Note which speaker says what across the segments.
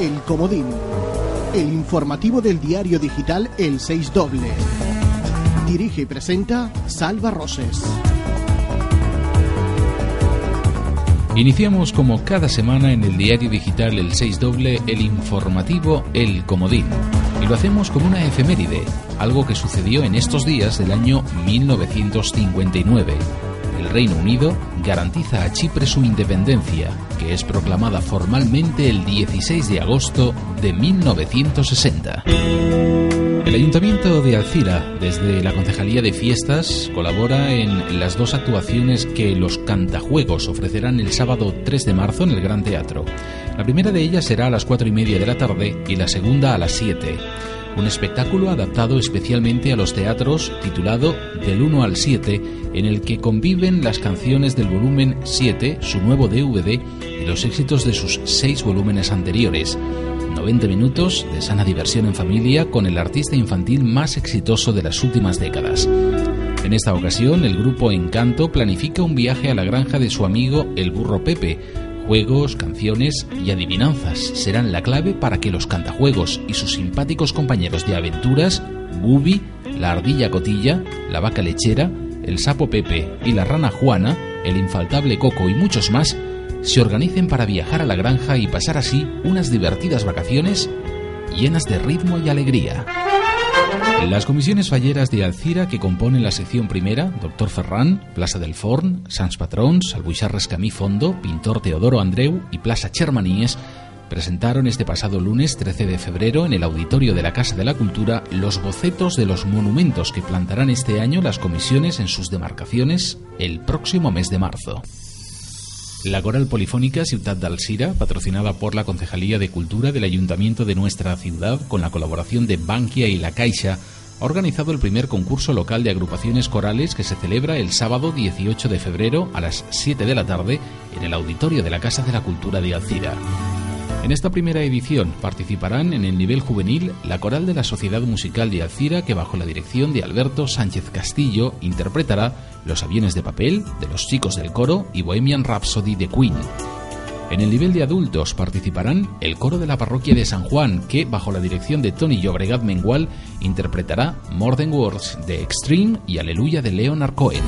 Speaker 1: El Comodín. El informativo del diario digital El 6 Doble. Dirige y presenta Salva Roses.
Speaker 2: Iniciamos como cada semana en el diario digital El 6 Doble el informativo El Comodín. Y lo hacemos con una efeméride, algo que sucedió en estos días del año 1959. El Reino Unido garantiza a Chipre su independencia, que es proclamada formalmente el 16 de agosto de 1960. El Ayuntamiento de Alcira, desde la Concejalía de Fiestas, colabora en las dos actuaciones que los cantajuegos ofrecerán el sábado 3 de marzo en el Gran Teatro. La primera de ellas será a las 4 y media de la tarde y la segunda a las 7 un espectáculo adaptado especialmente a los teatros titulado Del 1 al 7, en el que conviven las canciones del volumen 7, su nuevo DVD, y los éxitos de sus seis volúmenes anteriores. 90 minutos de sana diversión en familia con el artista infantil más exitoso de las últimas décadas. En esta ocasión, el grupo Encanto planifica un viaje a la granja de su amigo el burro Pepe, Juegos, canciones y adivinanzas serán la clave para que los cantajuegos y sus simpáticos compañeros de aventuras, Bubi, la ardilla Cotilla, la vaca lechera, el sapo Pepe y la rana Juana, el infaltable Coco y muchos más, se organicen para viajar a la granja y pasar así unas divertidas vacaciones llenas de ritmo y alegría. Las comisiones falleras de Alcira que componen la sección primera, Doctor Ferran, Plaza del Forn, Sans Patrons, Albuixar Rescamí Fondo, Pintor Teodoro Andreu y Plaza Chermaníes, presentaron este pasado lunes 13 de febrero en el auditorio de la Casa de la Cultura los bocetos de los monumentos que plantarán este año las comisiones en sus demarcaciones el próximo mes de marzo. La Coral Polifónica Ciudad de Alcira, patrocinada por la Concejalía de Cultura del Ayuntamiento de nuestra ciudad, con la colaboración de Bankia y La Caixa, ha organizado el primer concurso local de agrupaciones corales que se celebra el sábado 18 de febrero a las 7 de la tarde en el auditorio de la Casa de la Cultura de Alcira. En esta primera edición participarán en el nivel juvenil la coral de la Sociedad Musical de Alcira que bajo la dirección de Alberto Sánchez Castillo interpretará Los aviones de papel de los chicos del coro y Bohemian Rhapsody de Queen. En el nivel de adultos participarán el coro de la parroquia de San Juan, que, bajo la dirección de Tony Llobregat Mengual, interpretará More Than Words de Extreme y Aleluya de Leonard Cohen.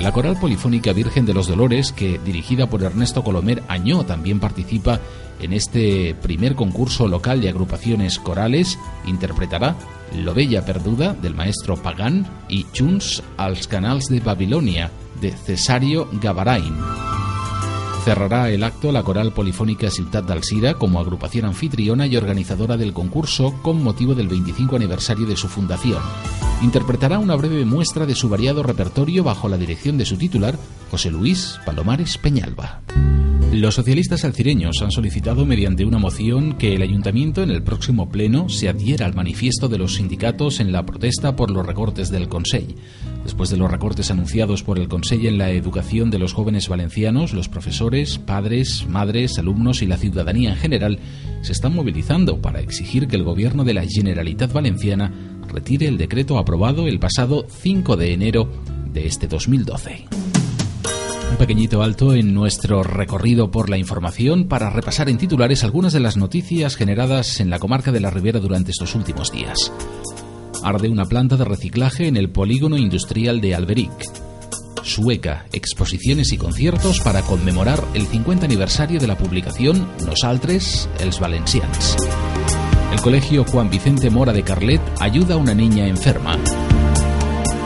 Speaker 2: La coral polifónica Virgen de los Dolores, que dirigida por Ernesto Colomer Añó también participa en este primer concurso local de agrupaciones corales, interpretará Lo Bella Perduda del maestro Pagán y Junts als Canals de Babilonia de Cesario Gavarain. Cerrará el acto la Coral Polifónica Ciudad d'Alcira como agrupación anfitriona y organizadora del concurso con motivo del 25 aniversario de su fundación. Interpretará una breve muestra de su variado repertorio bajo la dirección de su titular, José Luis Palomares Peñalba. Los socialistas alcireños han solicitado mediante una moción que el ayuntamiento en el próximo pleno se adhiera al manifiesto de los sindicatos en la protesta por los recortes del Consell. Después de los recortes anunciados por el Consell en la educación de los jóvenes valencianos, los profesores, padres, madres, alumnos y la ciudadanía en general se están movilizando para exigir que el gobierno de la Generalitat Valenciana retire el decreto aprobado el pasado 5 de enero de este 2012 un pequeñito alto en nuestro recorrido por la información para repasar en titulares algunas de las noticias generadas en la comarca de la Ribera durante estos últimos días. Arde una planta de reciclaje en el polígono industrial de Alberic. Sueca, exposiciones y conciertos para conmemorar el 50 aniversario de la publicación Nosaltres, els Valencians. El colegio Juan Vicente Mora de Carlet ayuda a una niña enferma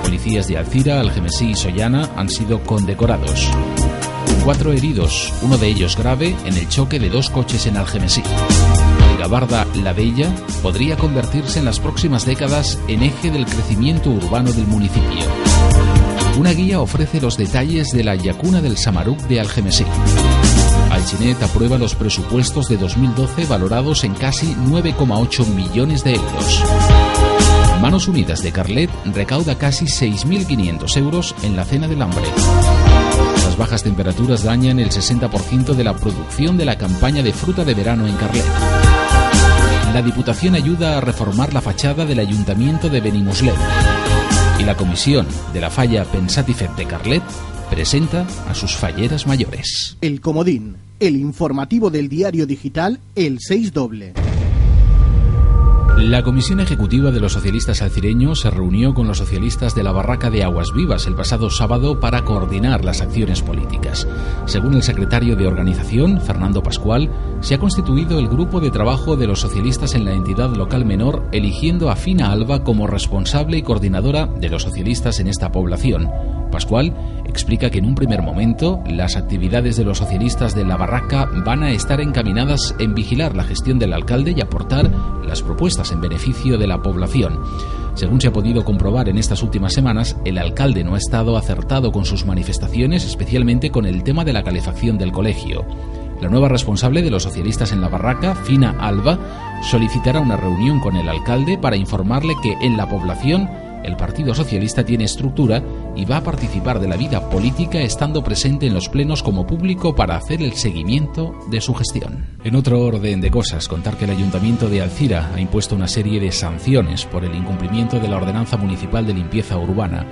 Speaker 2: policías de Alcira, Algemesí y Sollana han sido condecorados. Cuatro heridos, uno de ellos grave, en el choque de dos coches en Algemesí. Gabarda La Bella podría convertirse en las próximas décadas en eje del crecimiento urbano del municipio. Una guía ofrece los detalles de la Yacuna del Samaruc de Algemesí. Alchinet aprueba los presupuestos de 2012 valorados en casi 9,8 millones de euros. Manos Unidas de Carlet recauda casi 6.500 euros en la cena del hambre. Las bajas temperaturas dañan el 60% de la producción de la campaña de fruta de verano en Carlet. La Diputación ayuda a reformar la fachada del Ayuntamiento de Benimoslet. Y la Comisión de la Falla Pensatifet de Carlet presenta a sus falleras mayores.
Speaker 1: El Comodín el informativo del diario digital El 6 Doble.
Speaker 2: La Comisión Ejecutiva de los Socialistas Alcireños se reunió con los socialistas de la Barraca de Aguas Vivas el pasado sábado para coordinar las acciones políticas. Según el secretario de organización, Fernando Pascual, se ha constituido el grupo de trabajo de los socialistas en la entidad local menor, eligiendo a Fina Alba como responsable y coordinadora de los socialistas en esta población. Pascual explica que en un primer momento las actividades de los socialistas de la barraca van a estar encaminadas en vigilar la gestión del alcalde y aportar las propuestas en beneficio de la población. Según se ha podido comprobar en estas últimas semanas, el alcalde no ha estado acertado con sus manifestaciones, especialmente con el tema de la calefacción del colegio. La nueva responsable de los socialistas en la barraca, Fina Alba, solicitará una reunión con el alcalde para informarle que en la población el Partido Socialista tiene estructura y va a participar de la vida política estando presente en los plenos como público para hacer el seguimiento de su gestión. En otro orden de cosas, contar que el Ayuntamiento de Alcira ha impuesto una serie de sanciones por el incumplimiento de la Ordenanza Municipal de Limpieza Urbana.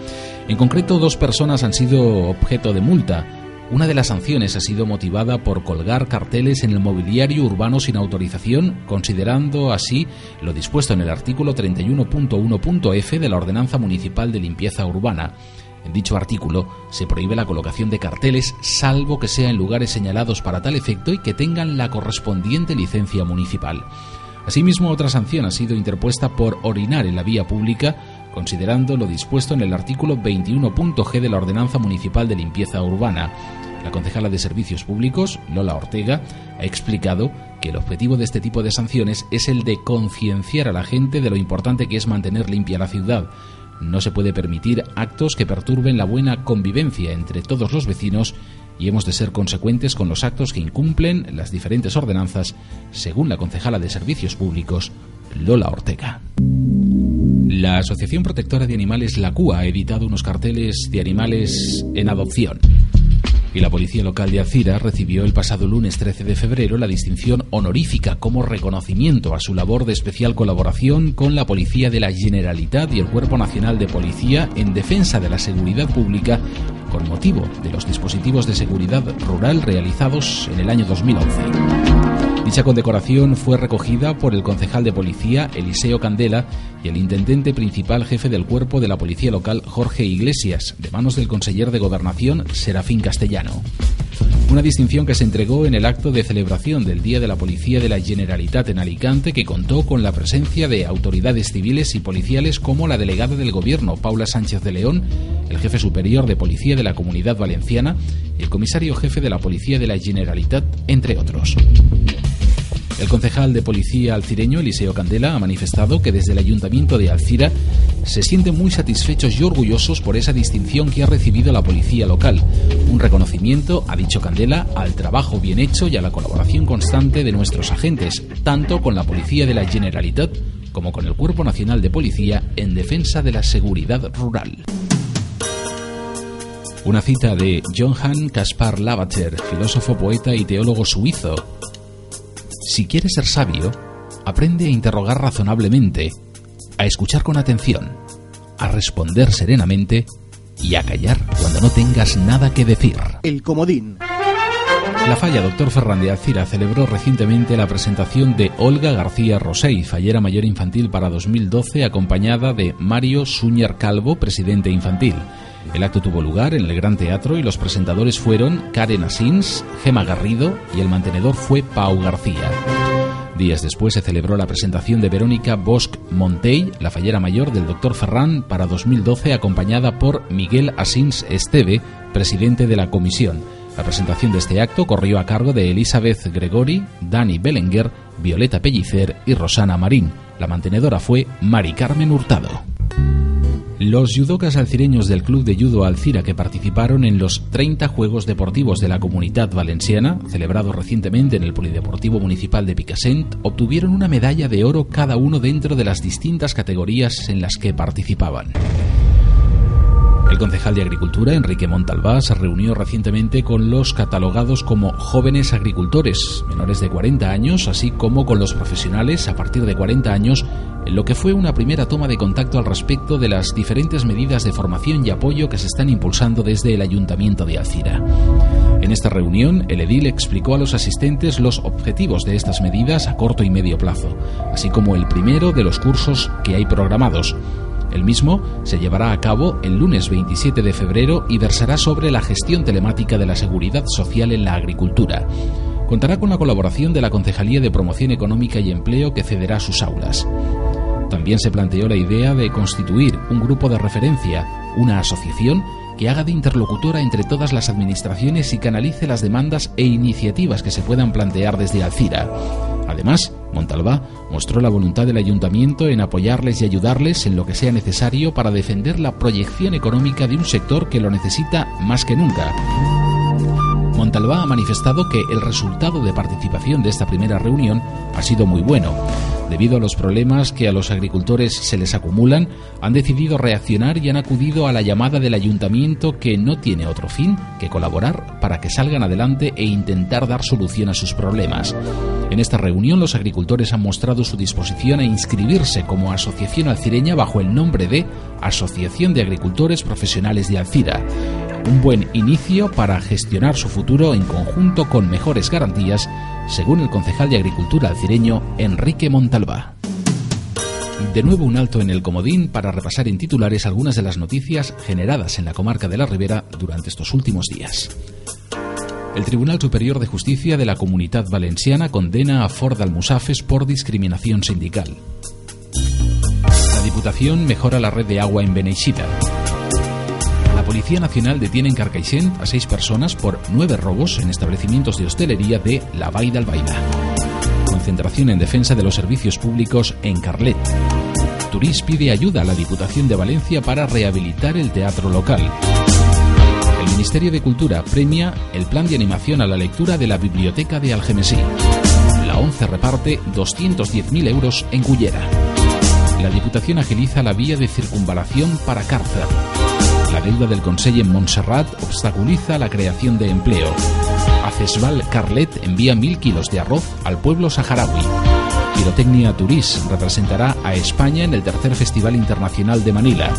Speaker 2: En concreto, dos personas han sido objeto de multa una de las sanciones ha sido motivada por colgar carteles en el mobiliario urbano sin autorización, considerando así lo dispuesto en el artículo 31.1.f de la Ordenanza Municipal de Limpieza Urbana. En dicho artículo se prohíbe la colocación de carteles salvo que sea en lugares señalados para tal efecto y que tengan la correspondiente licencia municipal. Asimismo, otra sanción ha sido interpuesta por orinar en la vía pública considerando lo dispuesto en el artículo 21.g de la Ordenanza Municipal de Limpieza Urbana. La concejala de Servicios Públicos, Lola Ortega, ha explicado que el objetivo de este tipo de sanciones es el de concienciar a la gente de lo importante que es mantener limpia la ciudad. No se puede permitir actos que perturben la buena convivencia entre todos los vecinos y hemos de ser consecuentes con los actos que incumplen las diferentes ordenanzas, según la concejala de Servicios Públicos, Lola Ortega. La Asociación Protectora de Animales La CUA ha editado unos carteles de animales en adopción. Y la Policía Local de Alcira recibió el pasado lunes 13 de febrero la distinción honorífica como reconocimiento a su labor de especial colaboración con la Policía de la Generalitat y el Cuerpo Nacional de Policía en defensa de la seguridad pública con motivo de los dispositivos de seguridad rural realizados en el año 2011. Dicha condecoración fue recogida por el concejal de policía Eliseo Candela y el intendente principal jefe del cuerpo de la policía local Jorge Iglesias, de manos del conseller de gobernación Serafín Castellano. Una distinción que se entregó en el acto de celebración del Día de la Policía de la Generalitat en Alicante, que contó con la presencia de autoridades civiles y policiales como la delegada del Gobierno, Paula Sánchez de León, el jefe superior de Policía de la Comunidad Valenciana y el comisario jefe de la Policía de la Generalitat, entre otros. El concejal de policía alcireño, Eliseo Candela, ha manifestado que desde el ayuntamiento de Alcira se sienten muy satisfechos y orgullosos por esa distinción que ha recibido la policía local. Un reconocimiento, ha dicho Candela, al trabajo bien hecho y a la colaboración constante de nuestros agentes, tanto con la policía de la Generalitat como con el Cuerpo Nacional de Policía en defensa de la seguridad rural. Una cita de Johann Caspar Lavater, filósofo, poeta y teólogo suizo, si quieres ser sabio, aprende a interrogar razonablemente, a escuchar con atención, a responder serenamente y a callar cuando no tengas nada que decir.
Speaker 1: El comodín.
Speaker 2: La Falla Doctor Ferran de Alcira celebró recientemente la presentación de Olga García Rosell, fallera mayor infantil para 2012, acompañada de Mario Suñer Calvo, presidente infantil. El acto tuvo lugar en el Gran Teatro y los presentadores fueron Karen Asins, Gema Garrido y el mantenedor fue Pau García. Días después se celebró la presentación de Verónica Bosch Montey, la fallera mayor del Dr. Ferran, para 2012, acompañada por Miguel Asins Esteve, presidente de la comisión. La presentación de este acto corrió a cargo de Elizabeth Gregori, Dani Belenguer, Violeta Pellicer y Rosana Marín. La mantenedora fue Mari Carmen Hurtado. Los judocas alcireños del Club de Judo Alcira que participaron en los 30 Juegos Deportivos de la Comunidad Valenciana, celebrados recientemente en el Polideportivo Municipal de Picassent, obtuvieron una medalla de oro cada uno dentro de las distintas categorías en las que participaban. El concejal de Agricultura, Enrique Montalbá, se reunió recientemente con los catalogados como jóvenes agricultores, menores de 40 años, así como con los profesionales a partir de 40 años, en lo que fue una primera toma de contacto al respecto de las diferentes medidas de formación y apoyo que se están impulsando desde el Ayuntamiento de Alcira. En esta reunión, el edil explicó a los asistentes los objetivos de estas medidas a corto y medio plazo, así como el primero de los cursos que hay programados. El mismo se llevará a cabo el lunes 27 de febrero y versará sobre la gestión telemática de la seguridad social en la agricultura. Contará con la colaboración de la Concejalía de Promoción Económica y Empleo que cederá sus aulas. También se planteó la idea de constituir un grupo de referencia, una asociación que haga de interlocutora entre todas las administraciones y canalice las demandas e iniciativas que se puedan plantear desde Alcira. Además, Montalbá mostró la voluntad del ayuntamiento en apoyarles y ayudarles en lo que sea necesario para defender la proyección económica de un sector que lo necesita más que nunca. Montalbá ha manifestado que el resultado de participación de esta primera reunión ha sido muy bueno. Debido a los problemas que a los agricultores se les acumulan, han decidido reaccionar y han acudido a la llamada del ayuntamiento que no tiene otro fin que colaborar para que salgan adelante e intentar dar solución a sus problemas. En esta reunión los agricultores han mostrado su disposición a inscribirse como asociación alcireña bajo el nombre de Asociación de Agricultores Profesionales de Alcira. Un buen inicio para gestionar su futuro en conjunto con mejores garantías, según el concejal de Agricultura alcireño Enrique Montalbá. De nuevo un alto en el comodín para repasar en titulares algunas de las noticias generadas en la comarca de la Ribera durante estos últimos días. El Tribunal Superior de Justicia de la Comunidad Valenciana condena a Ford Almusafes por discriminación sindical. La Diputación mejora la red de agua en Beneixida. La Policía Nacional detiene en Carcaixent a seis personas por nueve robos en establecimientos de hostelería de La Vall d'Albaida. Concentración en defensa de los servicios públicos en Carlet. Turís pide ayuda a la Diputación de Valencia para rehabilitar el teatro local. Ministerio de Cultura premia el plan de animación a la lectura de la Biblioteca de Algemesí. La ONCE reparte 210.000 euros en Cullera. La Diputación agiliza la vía de circunvalación para Cárcer. La deuda del Consell en Montserrat obstaculiza la creación de empleo. Acesval Carlet envía mil kilos de arroz al pueblo saharaui. Pirotecnia Turís representará a España en el tercer Festival Internacional de Manila.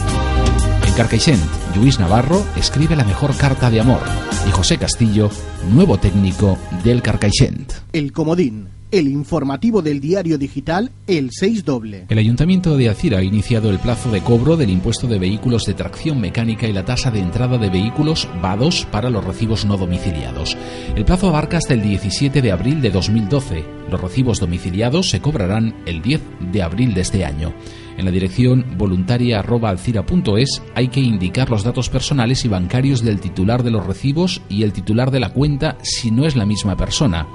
Speaker 2: En Carcaixent, Luis Navarro escribe la mejor carta de amor y José Castillo, nuevo técnico del Carcaixent.
Speaker 1: El Comodín el informativo del diario digital El 6 doble.
Speaker 2: El Ayuntamiento de Alcira ha iniciado el plazo de cobro del impuesto de vehículos de tracción mecánica y la tasa de entrada de vehículos VADOS para los recibos no domiciliados. El plazo abarca hasta el 17 de abril de 2012. Los recibos domiciliados se cobrarán el 10 de abril de este año. En la dirección voluntaria.alcira.es hay que indicar los datos personales y bancarios del titular de los recibos y el titular de la cuenta si no es la misma persona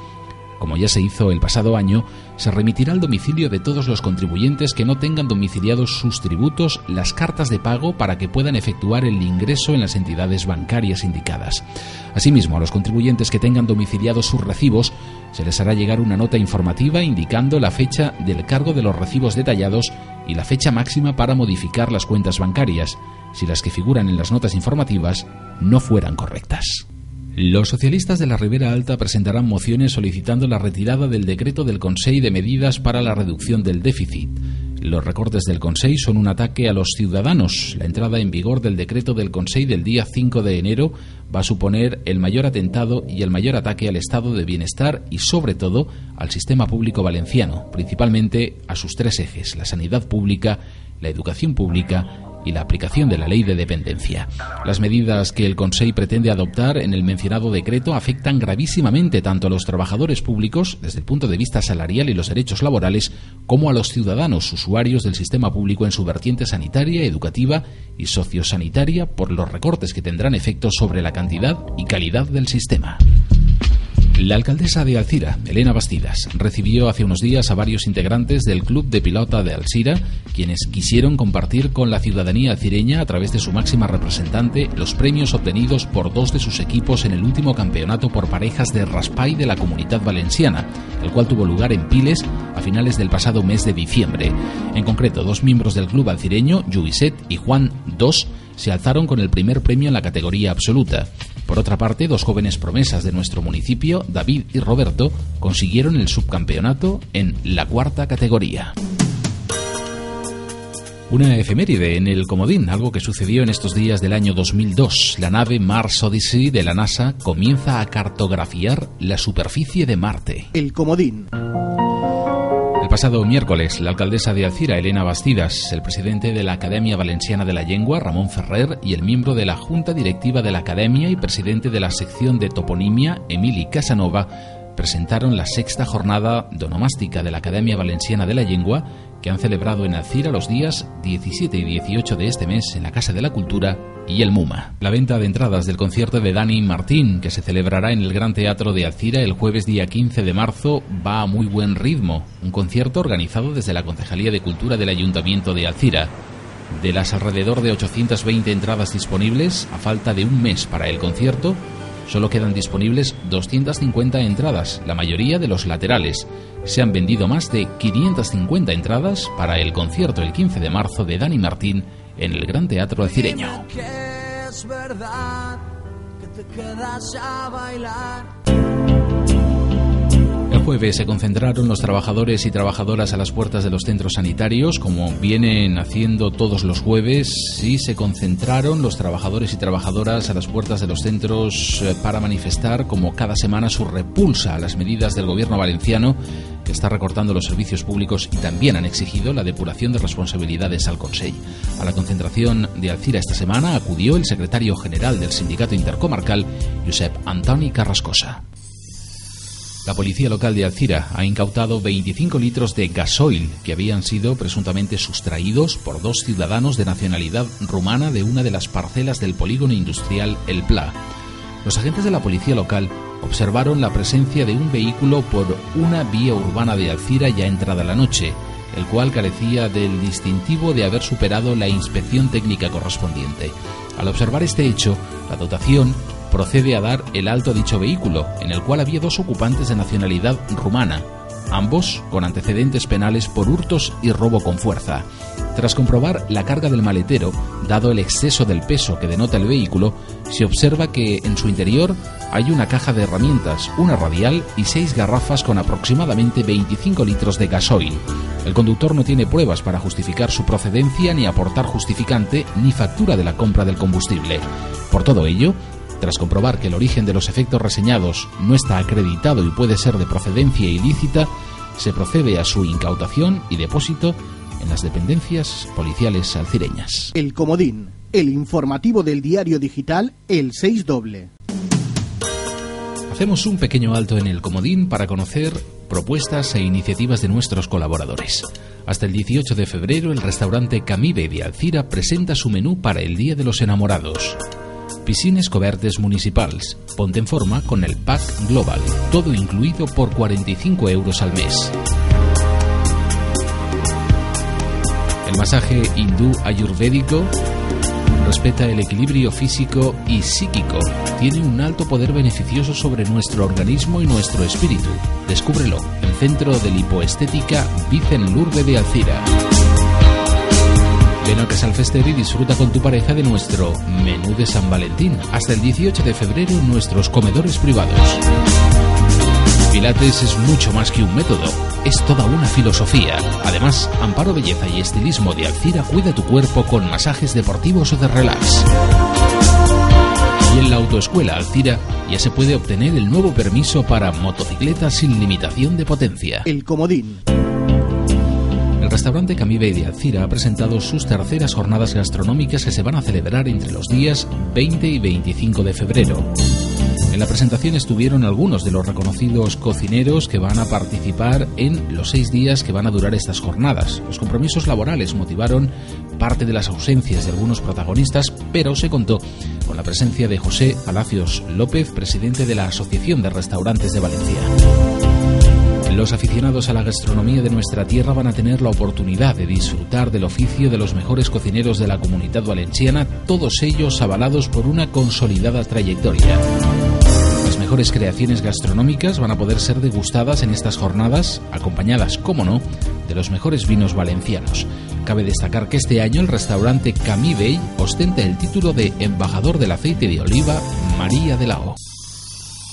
Speaker 2: como ya se hizo el pasado año, se remitirá al domicilio de todos los contribuyentes que no tengan domiciliados sus tributos las cartas de pago para que puedan efectuar el ingreso en las entidades bancarias indicadas. Asimismo, a los contribuyentes que tengan domiciliados sus recibos, se les hará llegar una nota informativa indicando la fecha del cargo de los recibos detallados y la fecha máxima para modificar las cuentas bancarias, si las que figuran en las notas informativas no fueran correctas. Los socialistas de la Ribera Alta presentarán mociones solicitando la retirada del decreto del Consejo de Medidas para la Reducción del Déficit. Los recortes del Consejo son un ataque a los ciudadanos. La entrada en vigor del decreto del Consejo del día 5 de enero va a suponer el mayor atentado y el mayor ataque al estado de bienestar y, sobre todo, al sistema público valenciano, principalmente a sus tres ejes, la sanidad pública, la educación pública y la aplicación de la ley de dependencia. Las medidas que el Consejo pretende adoptar en el mencionado decreto afectan gravísimamente tanto a los trabajadores públicos, desde el punto de vista salarial y los derechos laborales, como a los ciudadanos usuarios del sistema público en su vertiente sanitaria, educativa y sociosanitaria por los recortes que tendrán efecto sobre la cantidad y calidad del sistema. La alcaldesa de Alcira, Elena Bastidas, recibió hace unos días a varios integrantes del Club de Pilota de Alcira, quienes quisieron compartir con la ciudadanía alcireña, a través de su máxima representante, los premios obtenidos por dos de sus equipos en el último campeonato por parejas de Raspay de la Comunidad Valenciana, el cual tuvo lugar en Piles a finales del pasado mes de diciembre. En concreto, dos miembros del club alcireño, Lluiset y Juan II, se alzaron con el primer premio en la categoría absoluta. Por otra parte, dos jóvenes promesas de nuestro municipio, David y Roberto, consiguieron el subcampeonato en la cuarta categoría. Una efeméride en el Comodín, algo que sucedió en estos días del año 2002. La nave Mars Odyssey de la NASA comienza a cartografiar la superficie de Marte.
Speaker 1: El Comodín.
Speaker 2: Pasado miércoles, la alcaldesa de Alcira, Elena Bastidas, el presidente de la Academia Valenciana de la Lengua, Ramón Ferrer, y el miembro de la Junta Directiva de la Academia y presidente de la sección de toponimia, Emili Casanova, presentaron la sexta jornada donomástica de la Academia Valenciana de la Lengua, que han celebrado en Alcira los días 17 y 18 de este mes en la Casa de la Cultura y el MUMA. La venta de entradas del concierto de Dani Martín, que se celebrará en el Gran Teatro de Alcira el jueves día 15 de marzo, va a muy buen ritmo. Un concierto organizado desde la Concejalía de Cultura del Ayuntamiento de Alcira. De las alrededor de 820 entradas disponibles, a falta de un mes para el concierto, Solo quedan disponibles 250 entradas, la mayoría de los laterales. Se han vendido más de 550 entradas para el concierto el 15 de marzo de Dani Martín en el Gran Teatro Alcireño. El jueves se concentraron los trabajadores y trabajadoras a las puertas de los centros sanitarios, como vienen haciendo todos los jueves, y se concentraron los trabajadores y trabajadoras a las puertas de los centros eh, para manifestar, como cada semana, su repulsa a las medidas del gobierno valenciano, que está recortando los servicios públicos y también han exigido la depuración de responsabilidades al Consejo. A la concentración de Alcira esta semana acudió el secretario general del Sindicato Intercomarcal, Josep Antoni Carrascosa. La policía local de Alcira ha incautado 25 litros de gasoil que habían sido presuntamente sustraídos por dos ciudadanos de nacionalidad rumana de una de las parcelas del polígono industrial El Pla. Los agentes de la policía local observaron la presencia de un vehículo por una vía urbana de Alcira ya entrada la noche, el cual carecía del distintivo de haber superado la inspección técnica correspondiente. Al observar este hecho, la dotación procede a dar el alto a dicho vehículo, en el cual había dos ocupantes de nacionalidad rumana, ambos con antecedentes penales por hurtos y robo con fuerza. Tras comprobar la carga del maletero, dado el exceso del peso que denota el vehículo, se observa que en su interior hay una caja de herramientas, una radial y seis garrafas con aproximadamente 25 litros de gasoil. El conductor no tiene pruebas para justificar su procedencia ni aportar justificante ni factura de la compra del combustible. Por todo ello, tras comprobar que el origen de los efectos reseñados no está acreditado y puede ser de procedencia ilícita, se procede a su incautación y depósito en las dependencias policiales alcireñas.
Speaker 1: El Comodín, el informativo del diario digital El 6 Doble.
Speaker 2: Hacemos un pequeño alto en el Comodín para conocer propuestas e iniciativas de nuestros colaboradores. Hasta el 18 de febrero, el restaurante Camibe de Alcira presenta su menú para el Día de los Enamorados. Piscines cobertes municipals. Ponte en forma con el Pack Global. Todo incluido por 45 euros al mes. El masaje hindú ayurvédico respeta el equilibrio físico y psíquico. Tiene un alto poder beneficioso sobre nuestro organismo y nuestro espíritu. Descúbrelo en Centro de Lipoestética Vicen Lurbe de Alcira. Ven al Casal Fester y disfruta con tu pareja de nuestro menú de San Valentín hasta el 18 de febrero nuestros comedores privados. Pilates es mucho más que un método, es toda una filosofía. Además, Amparo Belleza y Estilismo de Alcira cuida tu cuerpo con masajes deportivos o de relax. Y en la autoescuela Alcira ya se puede obtener el nuevo permiso para motocicletas sin limitación de potencia.
Speaker 1: El comodín.
Speaker 2: El restaurante Camibe de Alcira ha presentado sus terceras jornadas gastronómicas que se van a celebrar entre los días 20 y 25 de febrero. En la presentación estuvieron algunos de los reconocidos cocineros que van a participar en los seis días que van a durar estas jornadas. Los compromisos laborales motivaron parte de las ausencias de algunos protagonistas, pero se contó con la presencia de José Palacios López, presidente de la Asociación de Restaurantes de Valencia. Los aficionados a la gastronomía de nuestra tierra van a tener la oportunidad de disfrutar del oficio de los mejores cocineros de la comunidad valenciana, todos ellos avalados por una consolidada trayectoria. Las mejores creaciones gastronómicas van a poder ser degustadas en estas jornadas, acompañadas, como no, de los mejores vinos valencianos. Cabe destacar que este año el restaurante Camibey ostenta el título de embajador del aceite de oliva María de la O.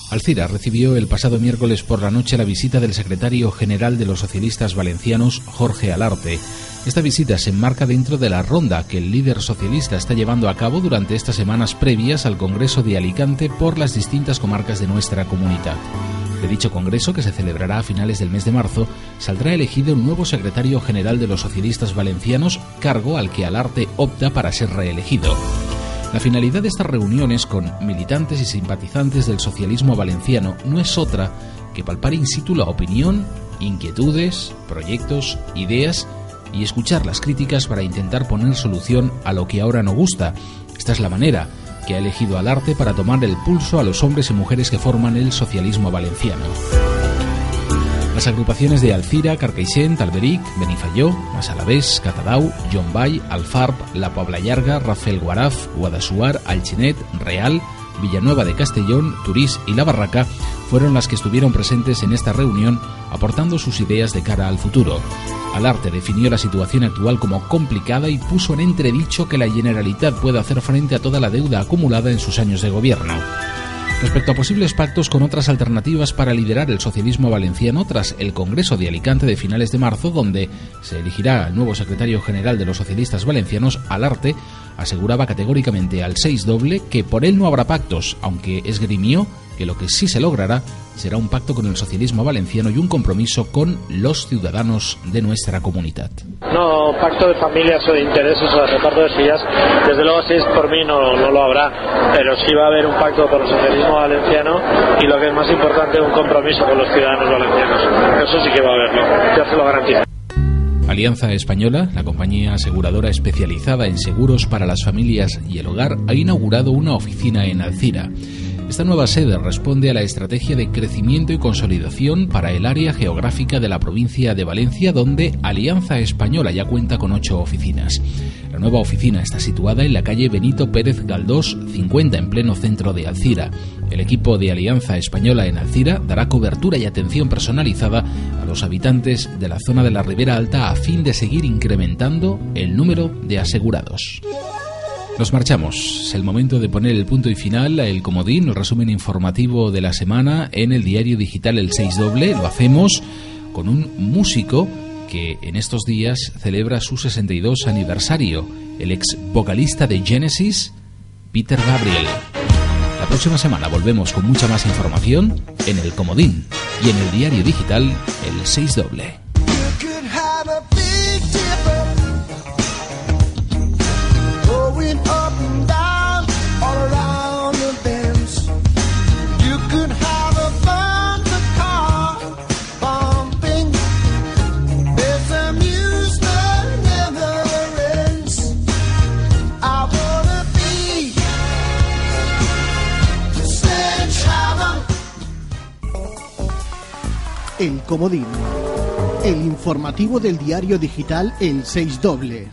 Speaker 2: Alcira recibió el pasado miércoles por la noche la visita del secretario general de los socialistas valencianos, Jorge Alarte. Esta visita se enmarca dentro de la ronda que el líder socialista está llevando a cabo durante estas semanas previas al Congreso de Alicante por las distintas comarcas de nuestra comunidad. De dicho Congreso, que se celebrará a finales del mes de marzo, saldrá elegido un nuevo secretario general de los socialistas valencianos, cargo al que Alarte opta para ser reelegido. La finalidad de estas reuniones con militantes y simpatizantes del socialismo valenciano no es otra que palpar in situ la opinión, inquietudes, proyectos, ideas y escuchar las críticas para intentar poner solución a lo que ahora no gusta. Esta es la manera que ha elegido al arte para tomar el pulso a los hombres y mujeres que forman el socialismo valenciano. Las agrupaciones de Alcira, Carcaixent, Alberic, Benifayó, Masalavés, Catadau, Jombay, Alfarb, La Pobla Llarga, Rafael Guaraf, Guadasuar, Alchinet, Real, Villanueva de Castellón, Turís y La Barraca fueron las que estuvieron presentes en esta reunión aportando sus ideas de cara al futuro. Alarte definió la situación actual como complicada y puso en entredicho que la Generalitat pueda hacer frente a toda la deuda acumulada en sus años de gobierno respecto a posibles pactos con otras alternativas para liderar el socialismo valenciano tras el Congreso de Alicante de finales de marzo, donde se elegirá al nuevo secretario general de los socialistas valencianos, Alarte, aseguraba categóricamente al 6 doble que por él no habrá pactos, aunque esgrimió que lo que sí se logrará será un pacto con el socialismo valenciano y un compromiso con los ciudadanos de nuestra comunidad.
Speaker 3: No, pacto de familias o de intereses o de reparto de sillas, desde luego si es por mí no, no lo habrá, pero sí va a haber un pacto con el socialismo valenciano y lo que es más importante, un compromiso con los ciudadanos valencianos. Eso sí que va a haberlo, ya se lo garantizo.
Speaker 2: Alianza Española, la compañía aseguradora especializada en seguros para las familias y el hogar, ha inaugurado una oficina en Alcira. Esta nueva sede responde a la estrategia de crecimiento y consolidación para el área geográfica de la provincia de Valencia, donde Alianza Española ya cuenta con ocho oficinas. La nueva oficina está situada en la calle Benito Pérez Galdós 50 en pleno centro de Alcira. El equipo de Alianza Española en Alcira dará cobertura y atención personalizada a los habitantes de la zona de la Ribera Alta a fin de seguir incrementando el número de asegurados. Nos marchamos. Es el momento de poner el punto y final a el comodín, el resumen informativo de la semana en el diario digital El 6 Doble. Lo hacemos con un músico que en estos días celebra su 62 aniversario, el ex vocalista de Genesis, Peter Gabriel. La próxima semana volvemos con mucha más información en el comodín y en el diario digital El 6 Doble.
Speaker 1: El Comodín. El informativo del diario digital El 6 Doble.